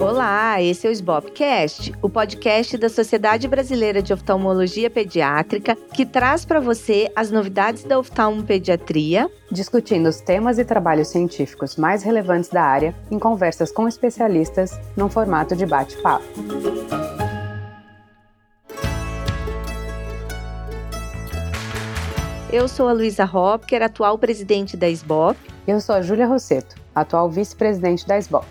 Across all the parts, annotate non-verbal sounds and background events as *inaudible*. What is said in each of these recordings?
Olá, esse é o SBOPcast, o podcast da Sociedade Brasileira de Oftalmologia Pediátrica, que traz para você as novidades da oftalmopediatria, discutindo os temas e trabalhos científicos mais relevantes da área em conversas com especialistas num formato de bate-papo. Eu sou a Luísa Hopker, atual presidente da SBOP. Eu sou a Júlia Rosseto, atual vice-presidente da SBOP.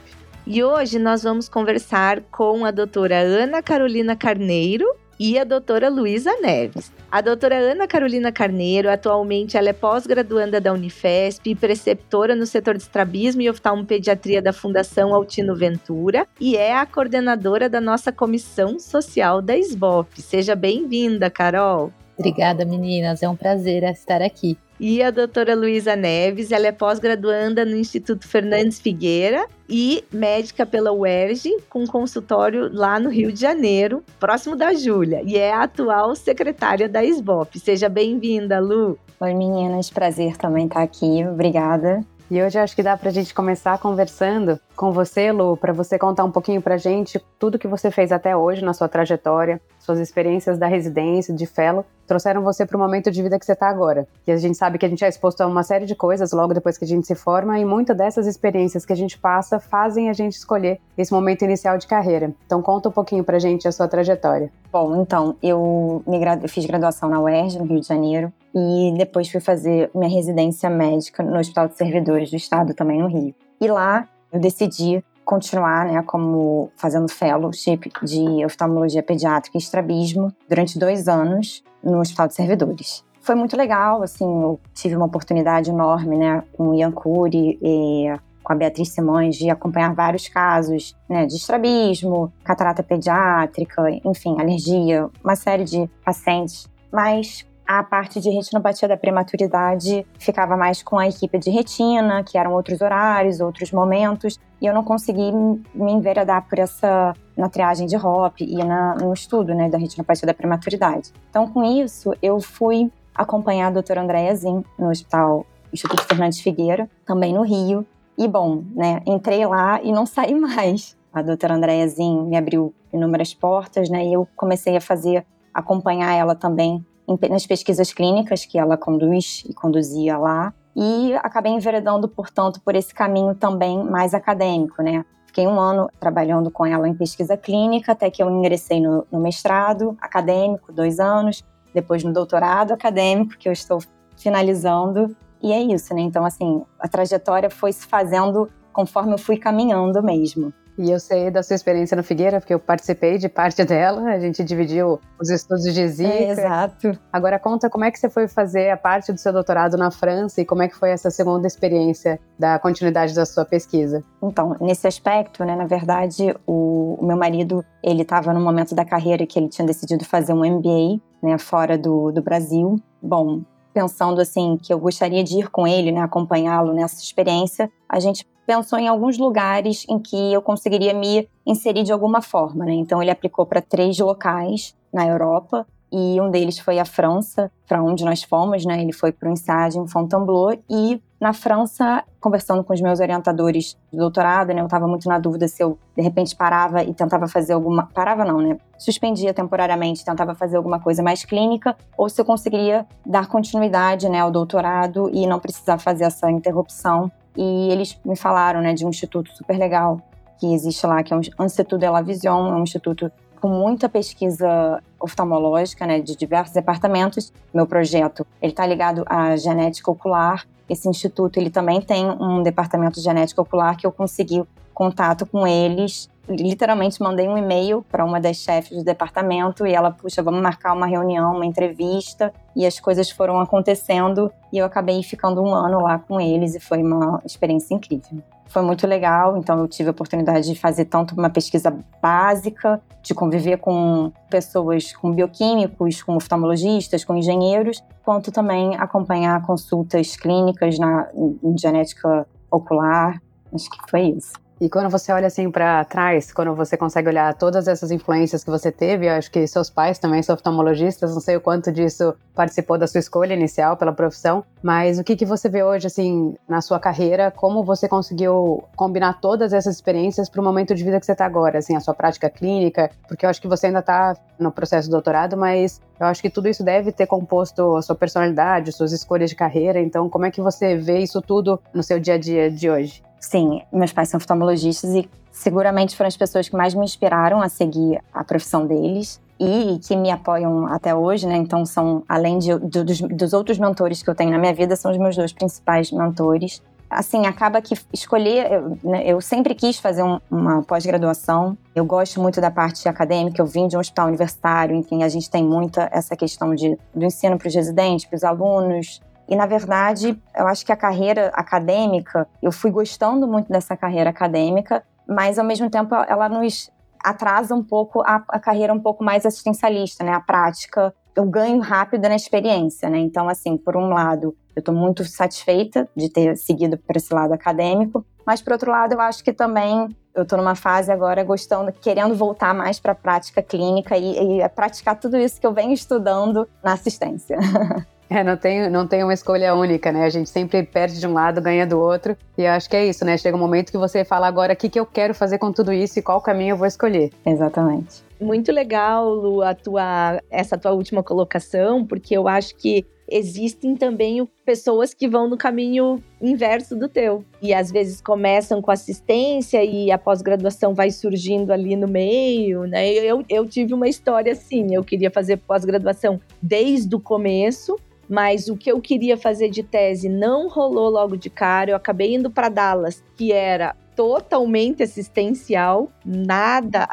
E hoje nós vamos conversar com a doutora Ana Carolina Carneiro e a doutora Luísa Neves. A doutora Ana Carolina Carneiro, atualmente ela é pós-graduanda da Unifesp e preceptora no setor de estrabismo e oftalmopediatria da Fundação Altino Ventura e é a coordenadora da nossa comissão social da SBOP. Seja bem-vinda, Carol. Obrigada, meninas. É um prazer estar aqui. E a doutora Luísa Neves, ela é pós-graduanda no Instituto Fernandes Figueira e médica pela UERJ, com consultório lá no Rio de Janeiro, próximo da Júlia, e é a atual secretária da SBOP. Seja bem-vinda, Lu. Oi, meninas, prazer também estar aqui. Obrigada. E hoje acho que dá para a gente começar conversando com você, Lu, para você contar um pouquinho para a gente tudo que você fez até hoje na sua trajetória, suas experiências da residência, de fellow, trouxeram você para o momento de vida que você está agora. E a gente sabe que a gente é exposto a uma série de coisas logo depois que a gente se forma, e muitas dessas experiências que a gente passa fazem a gente escolher esse momento inicial de carreira. Então conta um pouquinho para a gente a sua trajetória. Bom, então, eu, me gradu... fiz graduação na UERJ, no Rio de Janeiro, e depois fui fazer minha residência médica no Hospital de Servidores do Estado, também no Rio. E lá eu decidi continuar, né, como fazendo fellowship de oftalmologia pediátrica e estrabismo durante dois anos no Hospital de Servidores. Foi muito legal, assim, eu tive uma oportunidade enorme, né, com o Ian Cury e com a Beatriz Simões de acompanhar vários casos, né, de estrabismo, catarata pediátrica, enfim, alergia, uma série de pacientes. Mas a parte de retinopatia da prematuridade ficava mais com a equipe de retina, que eram outros horários, outros momentos, e eu não consegui me enveredar por essa na triagem de HOP e na, no estudo né, da retinopatia da prematuridade. Então, com isso, eu fui acompanhar a doutora Andréa Zin no Hospital Instituto Fernandes Figueira, também no Rio. E, bom, né, entrei lá e não saí mais. A doutora Andréa Zin me abriu inúmeras portas, né, e eu comecei a fazer, acompanhar ela também nas pesquisas clínicas que ela conduz e conduzia lá, e acabei enveredando, portanto, por esse caminho também mais acadêmico, né? Fiquei um ano trabalhando com ela em pesquisa clínica, até que eu ingressei no, no mestrado acadêmico, dois anos, depois no doutorado acadêmico, que eu estou finalizando, e é isso, né? Então, assim, a trajetória foi se fazendo conforme eu fui caminhando mesmo. E eu sei da sua experiência no Figueira, porque eu participei de parte dela, a gente dividiu os estudos de Zika. É, exato. Agora conta como é que você foi fazer a parte do seu doutorado na França e como é que foi essa segunda experiência da continuidade da sua pesquisa. Então, nesse aspecto, né, na verdade, o, o meu marido, ele estava no momento da carreira que ele tinha decidido fazer um MBA, né, fora do, do Brasil. Bom, pensando assim que eu gostaria de ir com ele, né, acompanhá-lo nessa experiência, a gente pensou em alguns lugares em que eu conseguiria me inserir de alguma forma. Né? Então, ele aplicou para três locais na Europa e um deles foi a França, para onde nós fomos, né? Ele foi para o ensaio em Fontainebleau e na França, conversando com os meus orientadores de doutorado, né, eu estava muito na dúvida se eu de repente parava e tentava fazer alguma, parava não, né? Suspendia temporariamente, tentava fazer alguma coisa mais clínica ou se eu conseguiria dar continuidade, né, ao doutorado e não precisar fazer essa interrupção e eles me falaram, né, de um instituto super legal que existe lá, que é o Instituto de la Vision, é um instituto com muita pesquisa oftalmológica, né, de diversos departamentos. Meu projeto, ele está ligado à genética ocular. Esse instituto, ele também tem um departamento de genética ocular que eu consegui contato com eles. Literalmente mandei um e-mail para uma das chefes do departamento e ela, puxa, vamos marcar uma reunião, uma entrevista. E as coisas foram acontecendo e eu acabei ficando um ano lá com eles e foi uma experiência incrível. Foi muito legal, então eu tive a oportunidade de fazer tanto uma pesquisa básica, de conviver com pessoas, com bioquímicos, com oftalmologistas, com engenheiros, quanto também acompanhar consultas clínicas na, em genética ocular. Acho que foi isso. E quando você olha assim para trás, quando você consegue olhar todas essas influências que você teve, acho que seus pais também são oftalmologistas, não sei o quanto disso participou da sua escolha inicial pela profissão, mas o que, que você vê hoje, assim, na sua carreira, como você conseguiu combinar todas essas experiências para o momento de vida que você está agora, assim, a sua prática clínica, porque eu acho que você ainda está no processo de doutorado, mas eu acho que tudo isso deve ter composto a sua personalidade, suas escolhas de carreira, então como é que você vê isso tudo no seu dia a dia de hoje? Sim, meus pais são oftalmologistas e seguramente foram as pessoas que mais me inspiraram a seguir a profissão deles e que me apoiam até hoje, né? Então são, além de, dos, dos outros mentores que eu tenho na minha vida, são os meus dois principais mentores. Assim, acaba que escolher, eu, né, eu sempre quis fazer um, uma pós-graduação. Eu gosto muito da parte acadêmica, eu vim de um hospital universitário, enfim, a gente tem muita essa questão de, do ensino para os residentes, para os alunos, e, na verdade, eu acho que a carreira acadêmica, eu fui gostando muito dessa carreira acadêmica, mas, ao mesmo tempo, ela nos atrasa um pouco a, a carreira um pouco mais assistencialista, né? A prática, eu ganho rápido na experiência, né? Então, assim, por um lado, eu estou muito satisfeita de ter seguido para esse lado acadêmico, mas por outro lado, eu acho que também eu estou numa fase agora gostando, querendo voltar mais para a prática clínica e, e praticar tudo isso que eu venho estudando na assistência. *laughs* É, não tem, não tem uma escolha única, né? A gente sempre perde de um lado, ganha do outro. E eu acho que é isso, né? Chega um momento que você fala agora o que, que eu quero fazer com tudo isso e qual caminho eu vou escolher. Exatamente. Muito legal, Lu, a tua, essa tua última colocação, porque eu acho que existem também pessoas que vão no caminho inverso do teu. E às vezes começam com assistência e a pós-graduação vai surgindo ali no meio, né? Eu, eu tive uma história assim, eu queria fazer pós-graduação desde o começo, mas o que eu queria fazer de tese não rolou logo de cara. Eu acabei indo para Dallas, que era totalmente assistencial, nada,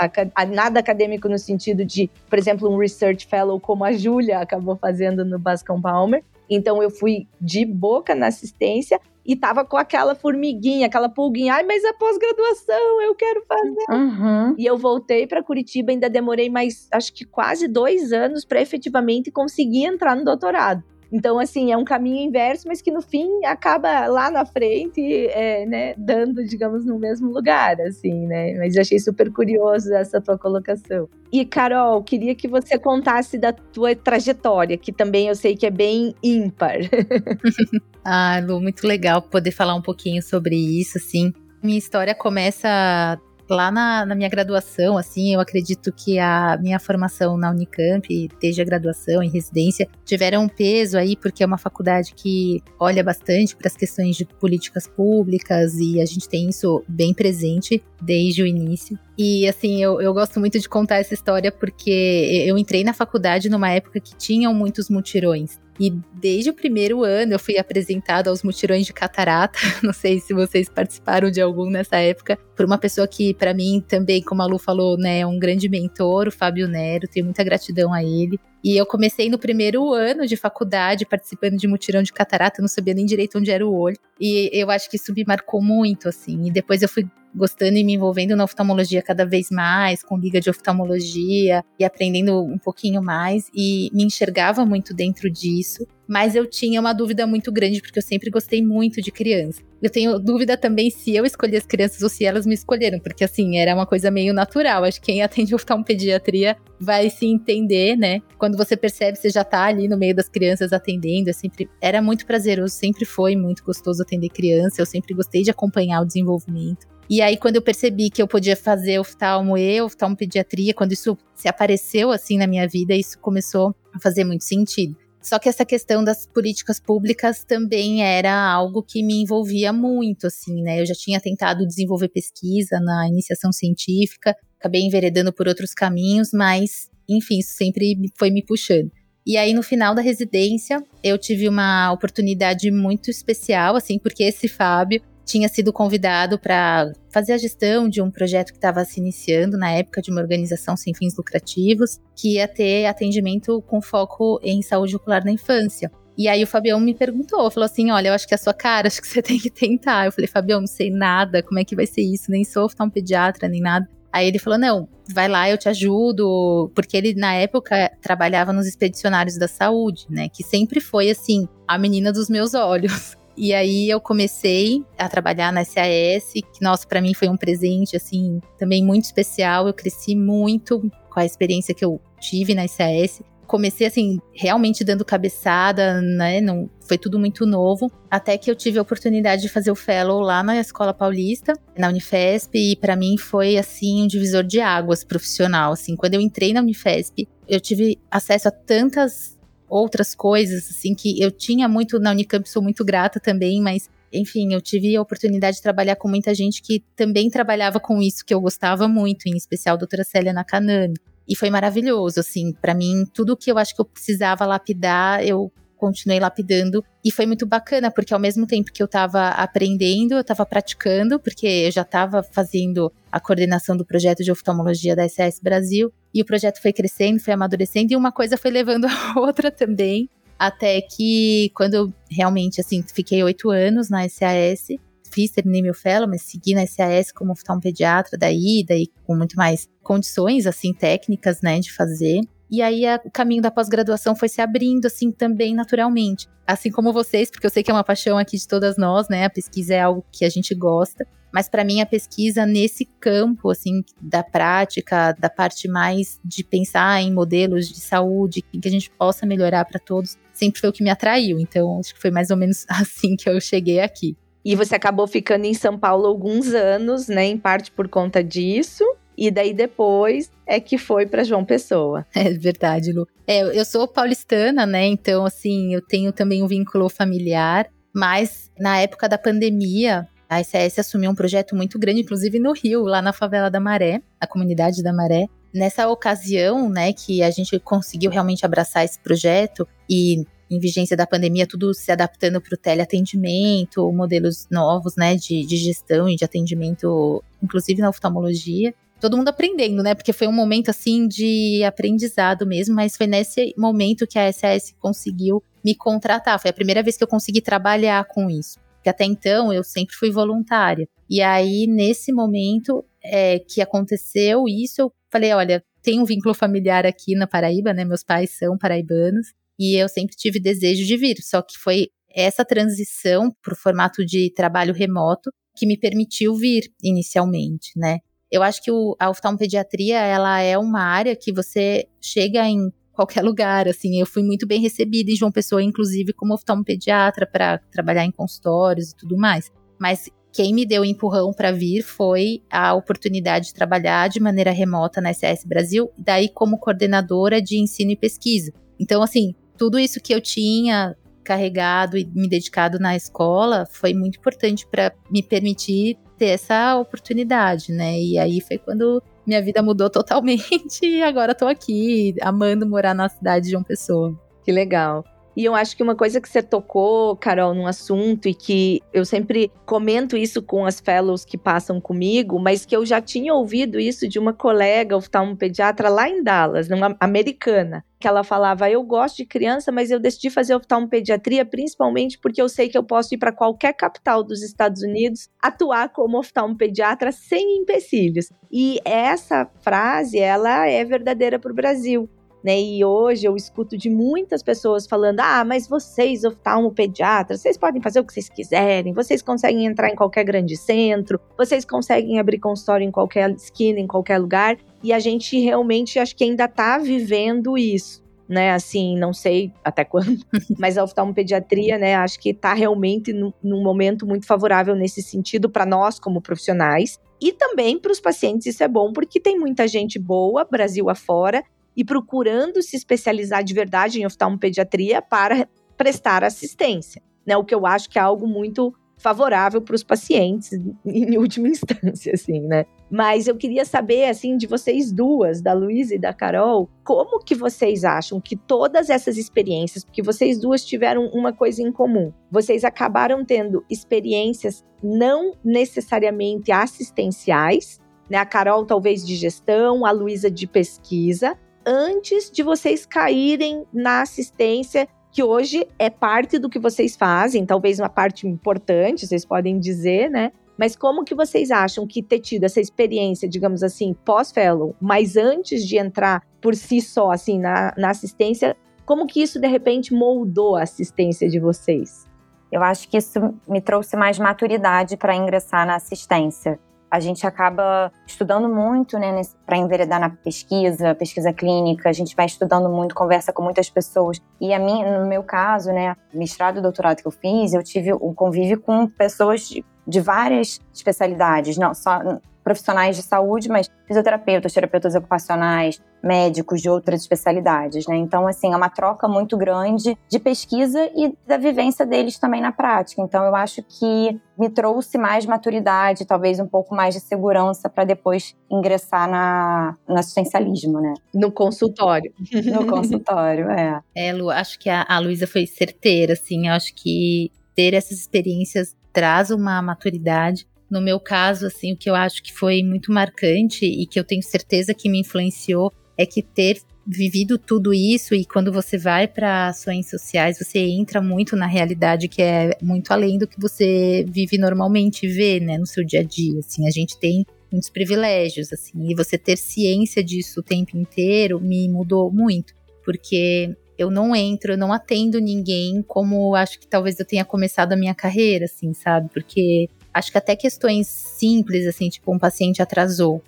nada acadêmico no sentido de, por exemplo, um research fellow como a Júlia acabou fazendo no Bascom Palmer. Então eu fui de boca na assistência e tava com aquela formiguinha, aquela pulguinha, ai, mas a pós-graduação eu quero fazer. Uhum. E eu voltei para Curitiba, ainda demorei mais, acho que quase dois anos para efetivamente conseguir entrar no doutorado. Então, assim, é um caminho inverso, mas que no fim acaba lá na frente, é, né, dando, digamos, no mesmo lugar, assim, né? Mas achei super curioso essa tua colocação. E, Carol, queria que você contasse da tua trajetória, que também eu sei que é bem ímpar. *laughs* ah, Lu, muito legal poder falar um pouquinho sobre isso, assim. Minha história começa lá na, na, minha graduação, assim, eu acredito que a minha formação na Unicamp, desde a graduação e residência, tiveram um peso aí, porque é uma faculdade que olha bastante para as questões de políticas públicas e a gente tem isso bem presente desde o início. E assim, eu, eu gosto muito de contar essa história porque eu entrei na faculdade numa época que tinham muitos mutirões. E desde o primeiro ano eu fui apresentado aos mutirões de catarata. *laughs* Não sei se vocês participaram de algum nessa época, por uma pessoa que, para mim, também, como a Lu falou, né, é um grande mentor, o Fábio Nero. Tenho muita gratidão a ele. E eu comecei no primeiro ano de faculdade, participando de mutirão de catarata, não sabia nem direito onde era o olho. E eu acho que isso me marcou muito, assim. E depois eu fui gostando e me envolvendo na oftalmologia cada vez mais, com liga de oftalmologia e aprendendo um pouquinho mais e me enxergava muito dentro disso. Mas eu tinha uma dúvida muito grande, porque eu sempre gostei muito de criança. Eu tenho dúvida também se eu escolhi as crianças ou se elas me escolheram, porque assim, era uma coisa meio natural. Acho que quem atende *laughs* oftalmopediatria vai se entender, né? Quando você percebe, você já tá ali no meio das crianças atendendo. É sempre, era muito prazeroso, sempre foi muito gostoso atender criança. Eu sempre gostei de acompanhar o desenvolvimento. E aí, quando eu percebi que eu podia fazer oftalmo e oftalmopediatria, quando isso se apareceu assim na minha vida, isso começou a fazer muito sentido. Só que essa questão das políticas públicas também era algo que me envolvia muito, assim, né? Eu já tinha tentado desenvolver pesquisa na iniciação científica, acabei enveredando por outros caminhos, mas, enfim, isso sempre foi me puxando. E aí, no final da residência, eu tive uma oportunidade muito especial, assim, porque esse Fábio tinha sido convidado para fazer a gestão de um projeto que estava se iniciando na época de uma organização sem fins lucrativos, que ia ter atendimento com foco em saúde ocular na infância. E aí o Fabião me perguntou, falou assim: olha, eu acho que é a sua cara, *laughs* acho que você tem que tentar. Eu falei, Fabião, não sei nada, como é que vai ser isso? Nem sou um pediatra, nem nada. Aí ele falou: não, vai lá, eu te ajudo. Porque ele, na época, trabalhava nos expedicionários da saúde, né? Que sempre foi assim, a menina dos meus olhos. *laughs* E aí eu comecei a trabalhar na SAS, que nossa, para mim foi um presente assim, também muito especial. Eu cresci muito com a experiência que eu tive na SAS comecei assim, realmente dando cabeçada, né? Não, foi tudo muito novo. Até que eu tive a oportunidade de fazer o fellow lá na Escola Paulista, na Unifesp, e para mim foi assim um divisor de águas profissional. Assim, quando eu entrei na Unifesp, eu tive acesso a tantas outras coisas, assim, que eu tinha muito na Unicamp, sou muito grata também, mas enfim, eu tive a oportunidade de trabalhar com muita gente que também trabalhava com isso que eu gostava muito, em especial a doutora Célia Nakanami. E foi maravilhoso, assim, para mim, tudo que eu acho que eu precisava lapidar, eu continuei lapidando. E foi muito bacana, porque ao mesmo tempo que eu estava aprendendo, eu estava praticando, porque eu já estava fazendo a coordenação do projeto de oftalmologia da SS Brasil. E o projeto foi crescendo, foi amadurecendo, e uma coisa foi levando *laughs* a outra também. Até que, quando eu realmente, assim, fiquei oito anos na SAS, fiz, terminei meu fellow, mas segui na SAS como oftalmopediatra daí, daí com muito mais condições, assim, técnicas, né, de fazer. E aí a, o caminho da pós-graduação foi se abrindo, assim, também naturalmente. Assim como vocês, porque eu sei que é uma paixão aqui de todas nós, né? A pesquisa é algo que a gente gosta. Mas para mim a pesquisa nesse campo, assim, da prática, da parte mais de pensar em modelos de saúde, em que a gente possa melhorar para todos, sempre foi o que me atraiu. Então, acho que foi mais ou menos *laughs* assim que eu cheguei aqui. E você acabou ficando em São Paulo alguns anos, né? Em parte por conta disso. E daí depois é que foi para João Pessoa. *laughs* É verdade, Lu. É, eu sou paulistana, né? Então, assim, eu tenho também um vínculo familiar. Mas na época da pandemia, a SS assumiu um projeto muito grande, inclusive no Rio, lá na favela da Maré, a comunidade da Maré. Nessa ocasião, né, que a gente conseguiu realmente abraçar esse projeto e em vigência da pandemia, tudo se adaptando para o teleatendimento, modelos novos, né, de, de gestão e de atendimento, inclusive na oftalmologia. Todo mundo aprendendo, né? Porque foi um momento assim de aprendizado mesmo, mas foi nesse momento que a SAS conseguiu me contratar. Foi a primeira vez que eu consegui trabalhar com isso. Porque até então eu sempre fui voluntária. E aí, nesse momento é, que aconteceu isso, eu falei: olha, tem um vínculo familiar aqui na Paraíba, né? Meus pais são paraibanos. E eu sempre tive desejo de vir, só que foi essa transição para o formato de trabalho remoto que me permitiu vir inicialmente, né? Eu acho que o, a oftalmopediatria, ela é uma área que você chega em qualquer *laughs* lugar, assim. Eu fui muito bem recebida em João Pessoa, inclusive como oftalmopediatra para trabalhar em consultórios e tudo mais. Mas quem me deu empurrão para vir foi a oportunidade de trabalhar de maneira remota na SS Brasil, daí como coordenadora de ensino e pesquisa. Então, assim, tudo isso que eu tinha carregado e me dedicado na escola foi muito importante para me permitir ter essa oportunidade, né? E aí foi quando minha vida mudou *laughs* totalmente e agora estou aqui amando morar na cidade de uma pessoa. Que legal. E eu acho que uma coisa que você tocou, Carol, num assunto e que eu sempre comento isso com as fellows que passam comigo, mas que eu já tinha ouvido isso de uma colega oftalmopediatra lá em Dallas, uma americana, que ela falava: "Eu gosto de criança, mas eu decidi fazer oftalmopediatria principalmente porque eu sei que eu posso ir para qualquer capital dos Estados Unidos, atuar como oftalmopediatra sem empecilhos". E essa frase, ela é verdadeira para o Brasil né? E hoje eu escuto de muitas pessoas falando: ah, mas vocês, oftalmopediatras, vocês podem fazer o que vocês quiserem, vocês conseguem entrar em qualquer grande centro, vocês conseguem abrir consultório em qualquer esquina, em qualquer lugar. E a gente realmente acho que ainda está vivendo isso. Né, assim, não sei até *laughs* quando, mas a oftalmopediatria, né, acho que está realmente num, num momento muito favorável nesse sentido para nós como profissionais, e também para os pacientes isso é bom, porque tem muita gente boa, Brasil afora, e procurando se especializar de verdade em oftalmopediatria para prestar assistência, né? O que eu acho que é algo muito favorável para os pacientes *laughs* em última instância, assim, né? Mas eu queria saber, assim, de vocês duas, da Luísa e da Carol, como que vocês acham que todas essas experiências, porque vocês duas tiveram uma coisa em comum, vocês acabaram tendo experiências não necessariamente assistenciais, né? A Carol talvez de gestão, a Luísa de pesquisa, antes de vocês caírem na assistência que hoje é parte do que vocês fazem, talvez uma parte importante, vocês podem dizer, né? Mas como que vocês acham que ter tido essa experiência, digamos assim, pós-fellow, mas antes de entrar por si só, assim, na, na assistência, como que isso de repente moldou a assistência de vocês? eu acho que isso me trouxe mais maturidade para ingressar na assistência. A gente acaba estudando muito, né, para enveredar na pesquisa, pesquisa clínica, a gente vai estudando muito, conversa com muitas pessoas. E a mim, no meu caso, né, mestrado e doutorado que eu fiz, eu tive um convívio com pessoas de, de várias especialidades, não só profissionais de saúde, mas fisioterapeutas, terapeutas ocupacionais, médicos de outras especialidades, né? Então, assim, é uma troca muito grande de pesquisa e da vivência deles também na prática. Então, eu acho que me trouxe mais maturidade, talvez um pouco mais de segurança para depois ingressar na, no assistencialismo, né? No consultório. *laughs* No consultório, é. É, Lu, acho que a, a Luísa foi certeira, assim, eu acho que ter essas experiências traz uma maturidade no meu caso, assim, o que eu acho que foi muito marcante e que eu tenho certeza que me influenciou é que ter vivido tudo isso e quando você vai para ações sociais, você entra muito na realidade que é muito além do que você vive normalmente vê, né, no seu dia a dia, assim, a gente tem muitos privilégios, assim, e você ter ciência disso o tempo inteiro me mudou muito, porque eu não entro, eu não atendo ninguém como acho que talvez eu tenha começado a minha carreira, assim, sabe? Porque Acho que até questões simples, assim, tipo, um paciente atrasou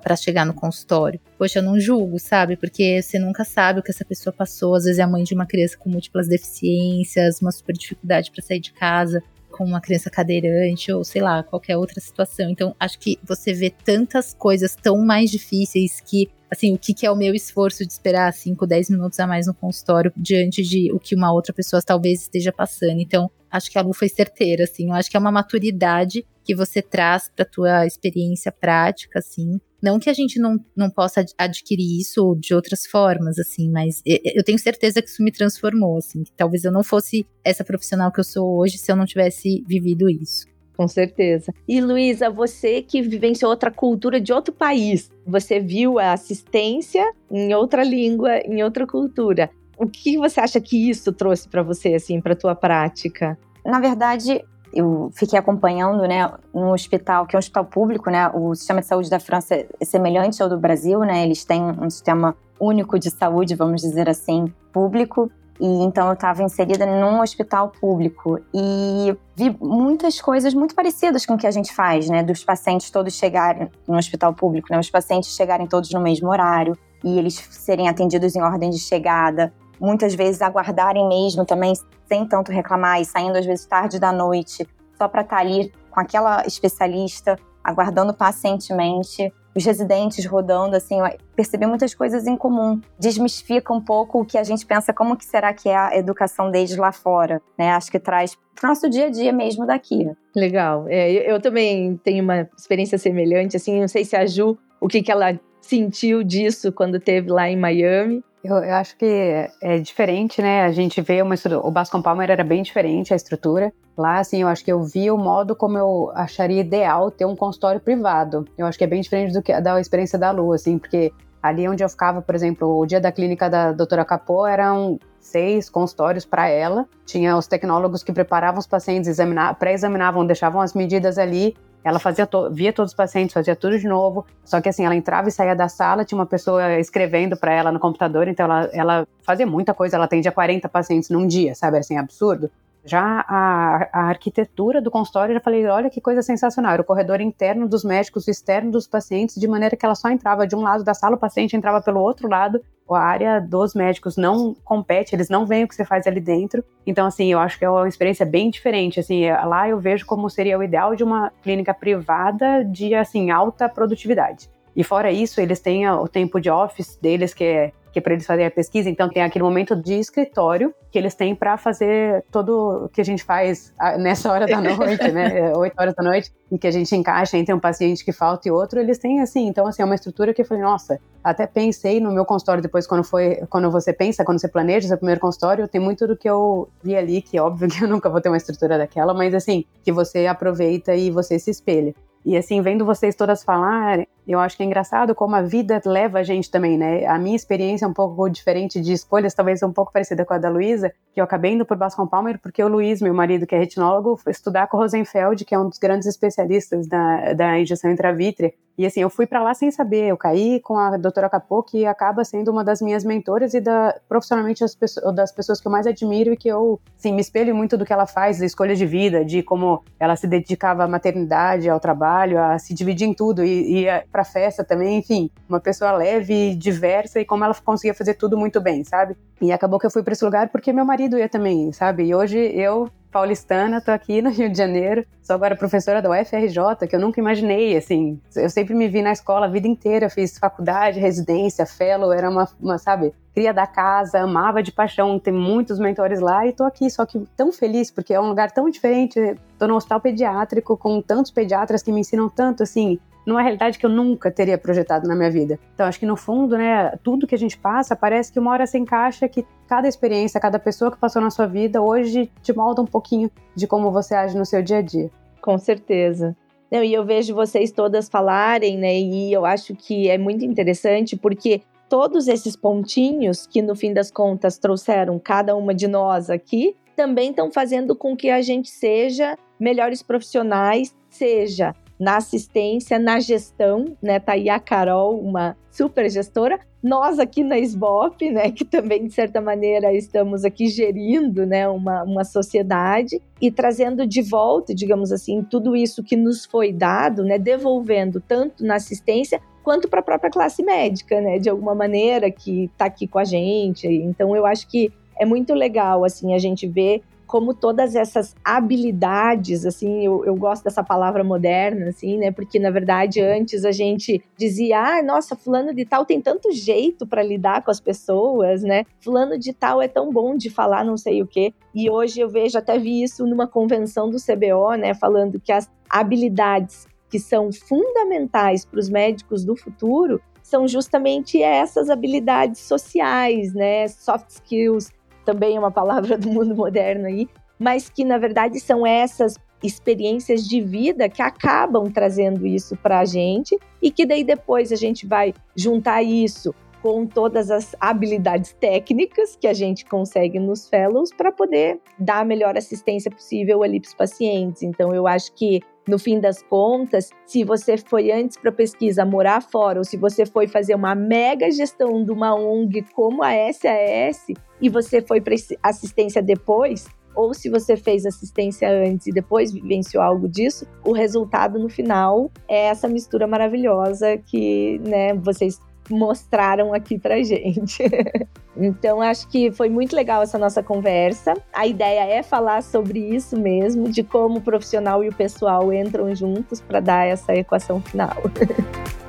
para chegar no consultório. Poxa, eu não julgo, sabe? Porque você nunca sabe o que essa pessoa passou. Às vezes é a mãe de uma criança com múltiplas deficiências, uma super dificuldade para sair de casa com uma criança cadeirante ou sei lá, qualquer outra situação. Então, acho que você vê tantas coisas tão mais difíceis que assim, o que, que é o meu esforço de esperar 5, 10 minutos a mais no consultório diante de o que uma outra pessoa talvez esteja passando. Então, acho que a Lu foi certeira, assim. Eu acho que é uma maturidade que você traz para tua experiência prática, assim. Não que a gente não, não possa adquirir isso de outras formas, assim, mas eu tenho certeza que isso me transformou, assim. Que talvez eu não fosse essa profissional que eu sou hoje se eu não tivesse vivido isso. Com certeza. E Luísa, você que vivenciou outra cultura de outro país, você viu a assistência em outra língua, em outra cultura. O que você acha que isso trouxe para você, assim, para tua prática? Na verdade, eu fiquei acompanhando, né, um hospital que é um hospital público, né, o sistema de saúde da França é semelhante ao do Brasil, né, eles têm um sistema único de saúde, vamos dizer assim, público. E então eu estava inserida num hospital público e vi muitas coisas muito parecidas com o que a gente faz, né? Dos pacientes todos chegarem no hospital público, né? Os pacientes chegarem todos no mesmo horário e eles serem atendidos em ordem de chegada. Muitas vezes aguardarem mesmo também, sem tanto reclamar e saindo às vezes tarde da noite, só para estar tá ali com aquela especialista, aguardando pacientemente os residentes rodando, assim, perceber muitas coisas em comum. Desmistifica um pouco o que a gente pensa, como que será que é a educação deles lá fora, né? Acho que traz pro nosso dia a dia mesmo daqui. Legal. É, eu também tenho uma experiência semelhante, assim, não sei se a Ju, o que, que ela sentiu disso quando teve lá em Miami. Eu, eu, acho que é diferente, né? A gente vê uma estrutura. O Bascom Palmer era bem diferente a estrutura. Lá, assim, eu acho que eu vi o modo como eu acharia ideal ter um consultório privado. Eu acho que é bem diferente do que da experiência da Lu, assim, porque ali onde eu ficava, por exemplo, o dia da clínica da doutora Capô eram seis consultórios para ela. Tinha os tecnólogos que preparavam os pacientes, pré-examinavam, deixavam as medidas ali ela fazia to via todos os pacientes, fazia tudo de novo. Só que assim, ela entrava e saía da sala, tinha uma pessoa escrevendo para ela no computador, então ela, ela fazia muita coisa, ela atendia 40 pacientes num dia, sabe? Assim, absurdo. Já a, a, arquitetura do consultório, eu já falei, olha que coisa sensacional. Era o corredor interno dos médicos, o externo dos pacientes, de maneira que ela só entrava de um lado da sala, o paciente entrava pelo outro lado. A área dos médicos não compete, eles não veem o que você faz ali dentro. Então, assim, eu acho que é uma experiência bem diferente. Assim, lá eu vejo como seria o ideal de uma clínica privada de, assim, alta produtividade. E fora isso, eles têm o tempo de office deles, que é que é para eles fazerem a pesquisa, então tem aquele momento de escritório que eles têm para fazer todo o que a gente faz nessa hora da noite, né? *laughs* Oito horas da noite, em que a gente encaixa entre um paciente que falta e outro, eles têm assim, então assim, é uma estrutura que eu falei, nossa, até pensei no meu consultório depois quando foi, quando você pensa, quando você planeja seu primeiro consultório, tem muito do que eu vi ali, que é óbvio que eu nunca vou ter uma estrutura daquela, mas assim, que você aproveita e você se espelha. E assim, vendo vocês todas falarem, Eu acho que é engraçado como a vida leva a gente também, né? A minha experiência é um pouco diferente de escolhas, talvez um pouco parecida com a da Luísa, que eu acabei indo por Bascom Palmer porque o Luiz, meu marido, que é retinólogo, foi estudar com o Rosenfeld, que é um dos grandes especialistas da, da injeção intravítrea. E assim, eu fui para lá sem saber, eu caí com a doutora Capô, que acaba sendo uma das minhas mentoras e da, profissionalmente as pessoas, das pessoas que eu mais admiro e que eu, assim, me espelho muito do que ela faz, da escolha de vida, de como ela se dedicava à maternidade, ao trabalho, a se dividir em tudo e ia pra festa também, enfim, uma pessoa leve, diversa e como ela conseguia fazer tudo muito bem, sabe? E acabou que eu fui para esse lugar porque meu marido ia também, sabe? E hoje eu paulistana, tô aqui no Rio de Janeiro, sou agora professora da UFRJ, que eu nunca imaginei, assim, eu sempre me vi na escola a vida inteira, fiz faculdade, residência, fellow, era uma, uma sabe, cria da casa, amava de paixão, tem muitos mentores lá e tô aqui, só que tão feliz, porque é um lugar tão diferente, tô no hospital pediátrico com tantos pediatras que me ensinam tanto, assim, numa realidade que eu nunca teria projetado na minha vida. Então, acho que no fundo, né, tudo que a gente passa parece que uma hora se encaixa que cada experiência, cada pessoa que passou na sua vida hoje te molda um pouquinho de como você age no seu dia a dia. Com certeza. Não, e eu vejo vocês todas falarem, né, e eu acho que é muito interessante porque todos esses pontinhos que no fim das contas trouxeram cada uma de nós aqui também estão fazendo com que a gente seja melhores profissionais, seja na assistência, na gestão, né? Tá aí a Carol, uma super gestora. Nós aqui na SBOP, né, que também de certa maneira estamos aqui gerindo, né, uma, uma sociedade e trazendo de volta, digamos assim, tudo isso que nos foi dado, né, devolvendo tanto na assistência quanto para a própria classe médica, né, de alguma maneira que está aqui com a gente. Então eu acho que é muito legal assim a gente ver como todas essas habilidades, assim, eu, eu gosto dessa palavra moderna, assim, né? Porque na verdade antes a gente dizia, ah, nossa, fulano de tal tem tanto jeito para lidar com as pessoas, né? Fulano de tal é tão bom de falar não sei o quê. E hoje eu vejo, até vi isso numa convenção do CBO, né? Falando que as habilidades que são fundamentais para os médicos do futuro são justamente essas habilidades sociais, né? Soft skills, também é uma palavra do mundo moderno aí, mas que na verdade são essas experiências de vida que acabam trazendo isso para a gente e que daí depois a gente vai juntar isso com todas as habilidades técnicas que a gente consegue nos fellows para poder dar a melhor assistência possível ali para os pacientes. Então eu acho que no fim das contas, se você foi antes para pesquisa morar fora ou se você foi fazer uma mega gestão de uma ONG como a SAS e você foi para assistência depois, ou se você fez assistência antes e depois vivenciou algo disso, o resultado no final é essa mistura maravilhosa que, né, vocês mostraram aqui pra gente. *laughs* então, acho que foi muito legal essa nossa conversa. A ideia é falar sobre isso mesmo, de como o profissional e o pessoal entram juntos para dar essa equação final. *laughs*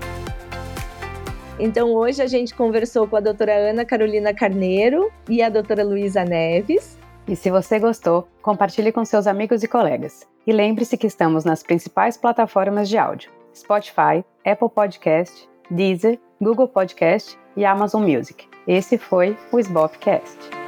Então, hoje a gente conversou com a doutora Ana Carolina Carneiro e a doutora Luísa Neves. E se você gostou, compartilhe com seus amigos e colegas. E lembre-se que estamos nas principais plataformas de áudio: Spotify, Apple Podcast, Deezer Google Podcast e Amazon Music. Esse foi o Sbopcast.